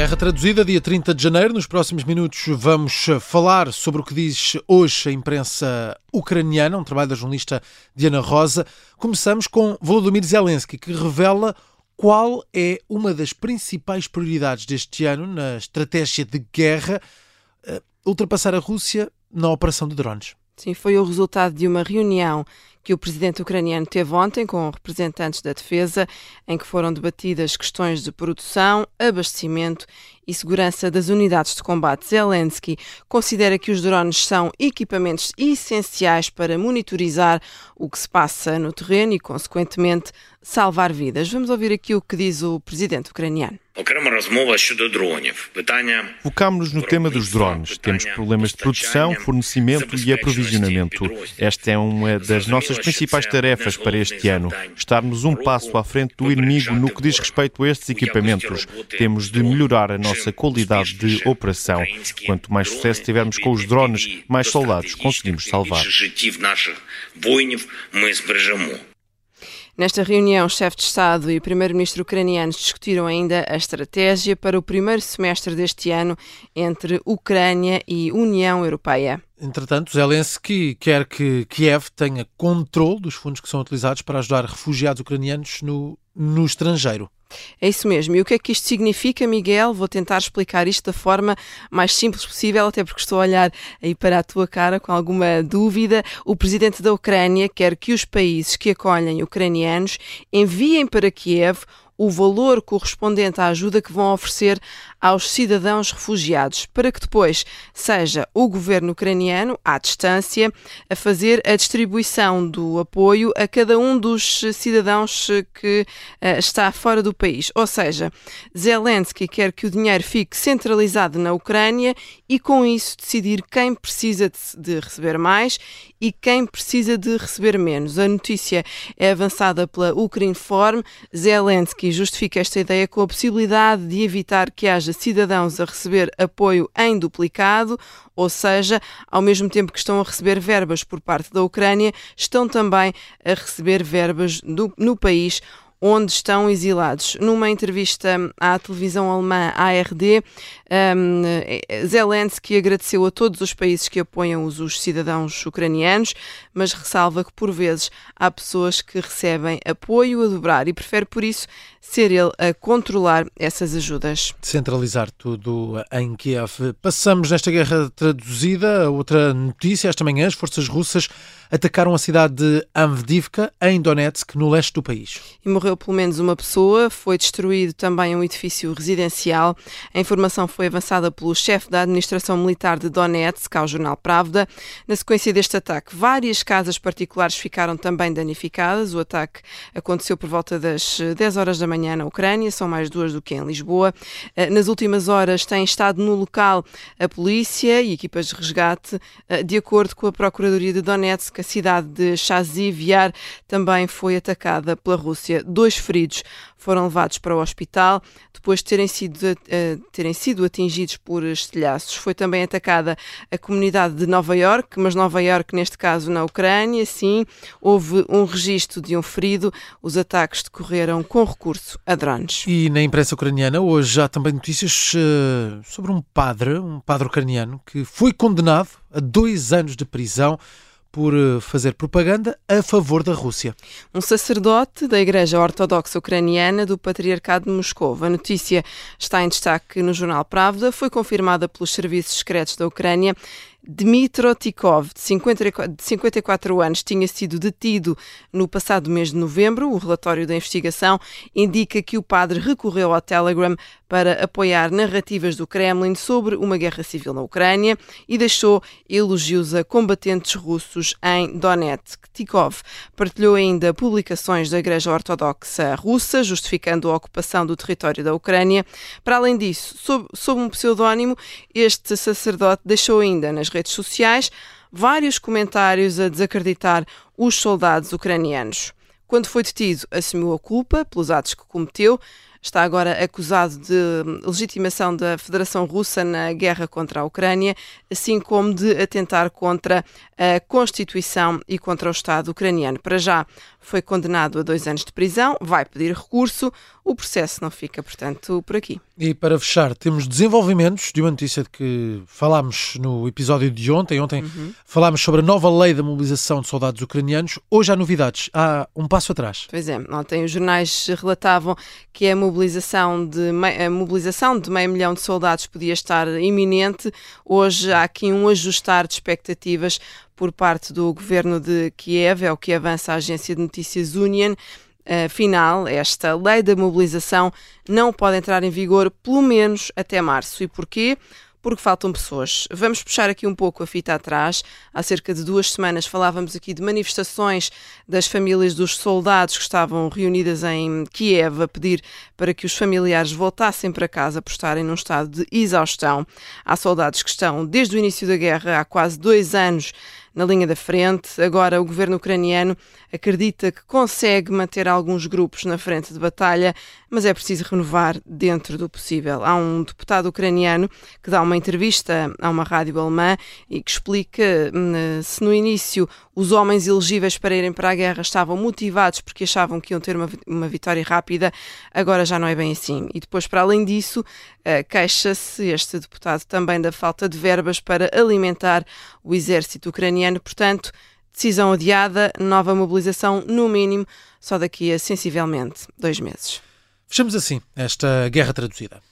Guerra traduzida, dia 30 de janeiro. Nos próximos minutos vamos falar sobre o que diz hoje a imprensa ucraniana, um trabalho da jornalista Diana Rosa. Começamos com Volodymyr Zelensky, que revela qual é uma das principais prioridades deste ano na estratégia de guerra, eh, ultrapassar a Rússia na operação de drones. Sim, foi o resultado de uma reunião que o presidente ucraniano teve ontem com representantes da defesa, em que foram debatidas questões de produção, abastecimento e segurança das unidades de combate. Zelensky considera que os drones são equipamentos essenciais para monitorizar o que se passa no terreno e, consequentemente, salvar vidas. Vamos ouvir aqui o que diz o presidente ucraniano. Focámos-nos no tema dos drones. Temos problemas de produção, fornecimento e aprovisionamento. Esta é uma das nossas principais tarefas para este ano. Estarmos um passo à frente do inimigo no que diz respeito a estes equipamentos. Temos de melhorar a nossa qualidade de operação. Quanto mais sucesso tivermos com os drones, mais soldados conseguimos salvar. Nesta reunião, chefe de Estado e primeiro-ministro ucranianos discutiram ainda a estratégia para o primeiro semestre deste ano entre Ucrânia e União Europeia. Entretanto, Zelensky quer que Kiev tenha controle dos fundos que são utilizados para ajudar refugiados ucranianos no, no estrangeiro. É isso mesmo. E o que é que isto significa, Miguel? Vou tentar explicar isto da forma mais simples possível, até porque estou a olhar aí para a tua cara com alguma dúvida. O presidente da Ucrânia quer que os países que acolhem ucranianos enviem para Kiev o valor correspondente à ajuda que vão oferecer aos cidadãos refugiados, para que depois seja o governo ucraniano, à distância, a fazer a distribuição do apoio a cada um dos cidadãos que uh, está fora do país. Ou seja, Zelensky quer que o dinheiro fique centralizado na Ucrânia e, com isso, decidir quem precisa de, receber mais e quem precisa de receber menos. A notícia é avançada pela Ukrinform. Zelensky justifica esta ideia com a possibilidade de evitar que haja cidadãos a receber apoio em duplicado, ou seja, ao mesmo tempo que estão a receber verbas por parte da Ucrânia, estão também a receber verbas do, no país onde estão exilados. Numa entrevista à televisão alemã ARD, um, Zelensky agradeceu a todos os países que apoiam os, os, cidadãos ucranianos, mas ressalva que por vezes há pessoas que recebem apoio a dobrar e prefere por isso ser ele a controlar essas ajudas. Centralizar tudo em Kiev. Passamos nesta guerra traduzida a outra notícia. Esta manhã as forças russas atacaram a cidade de Avdivka, em Donetsk, no leste do país. E morreu pelo menos uma pessoa, foi destruído também um edifício residencial. A informação foi avançada pelo chefe da administração militar de Donetsk ao jornal Pravda. Na sequência deste ataque, várias casas particulares ficaram também danificadas. O ataque aconteceu por volta das 10 horas da manhã na Ucrânia, são mais duas do que em Lisboa. Eh, nas últimas horas tem estado no local a polícia e equipas de resgate. Eh, de acordo com a Procuradoria de Donetsk, a cidade de Chaziv-Yar também foi atacada pela Rússia. Dois feridos foram levados para o hospital depois de terem sido, uh, terem sido atingidos por estilhaços. Foi também atacada a comunidade de Nova York, mas Nova York, neste caso, na Ucrânia, sim, houve um registro de um ferido. Os ataques decorreram com recurso a drones. E na imprensa ucraniana, hoje há também notícias uh, sobre um padre, um padre ucraniano, que foi condenado a dois anos de prisão por eh, fazer propaganda a favor da Rússia. Um sacerdote da Igreja Ortodoxa Ucraniana do Patriarcado de Moscou. A notícia está em destaque no jornal Pravda, foi confirmada pelos serviços secretos da Ucrânia Dmitro Tikov, de 54 anos, tinha sido detido no passado mês de novembro. O relatório da investigação indica que o padre recorreu ao Telegram para apoiar narrativas do Kremlin sobre uma guerra civil na Ucrânia e deixou elogios a combatentes russos em Donetsk. Tikov partilhou ainda publicações da Igreja Ortodoxa Russa, justificando a ocupação do território da Ucrânia. Para além disso, sob, sob um pseudónimo, este sacerdote deixou ainda nas redes sociais vários comentários a desacreditar os soldados ucranianos. Quando foi detido, assumiu a culpa pelos atos que cometeu. Está agora acusado de legitimação da Federação Russa na guerra contra a Ucrânia, assim como de atentar contra a Constituição e contra o Estado ucraniano. Para já foi condenado a dois anos de prisão, vai pedir recurso. O processo não fica, portanto, por aqui. E para fechar, temos desenvolvimentos de uma notícia de que falámos no episódio de ontem. Ontem uhum. falámos sobre a nova lei da mobilização de soldados ucranianos. Hoje há novidades, há um passo atrás. Pois é, ontem os jornais relatavam que a mobilização de, a mobilização de meio milhão de soldados podia estar iminente. Hoje há aqui um ajustar de expectativas por parte do governo de Kiev, é o que avança a agência de notícias Union. Afinal, esta lei da mobilização não pode entrar em vigor pelo menos até março. E porquê? porque faltam pessoas. Vamos puxar aqui um pouco a fita atrás. Há cerca de duas semanas falávamos aqui de manifestações das famílias dos soldados que estavam reunidas em Kiev a pedir para que os familiares voltassem para casa por estarem num estado de exaustão. Há soldados que estão desde o início da guerra, há quase dois anos, na linha da frente. Agora, o governo ucraniano acredita que consegue manter alguns grupos na frente de batalha, mas é preciso renovar dentro do possível. Há um deputado ucraniano que dá uma entrevista a uma rádio alemã e que explica hum, se no início os homens elegíveis para irem para a guerra estavam motivados porque achavam que iam ter uma, uma vitória rápida, agora já não é bem assim. E depois, para além disso, uh, queixa-se este deputado também da falta de verbas para alimentar o exército ucraniano. Portanto, decisão adiada, nova mobilização, no mínimo, só daqui a sensivelmente dois meses. Fechamos assim esta guerra traduzida.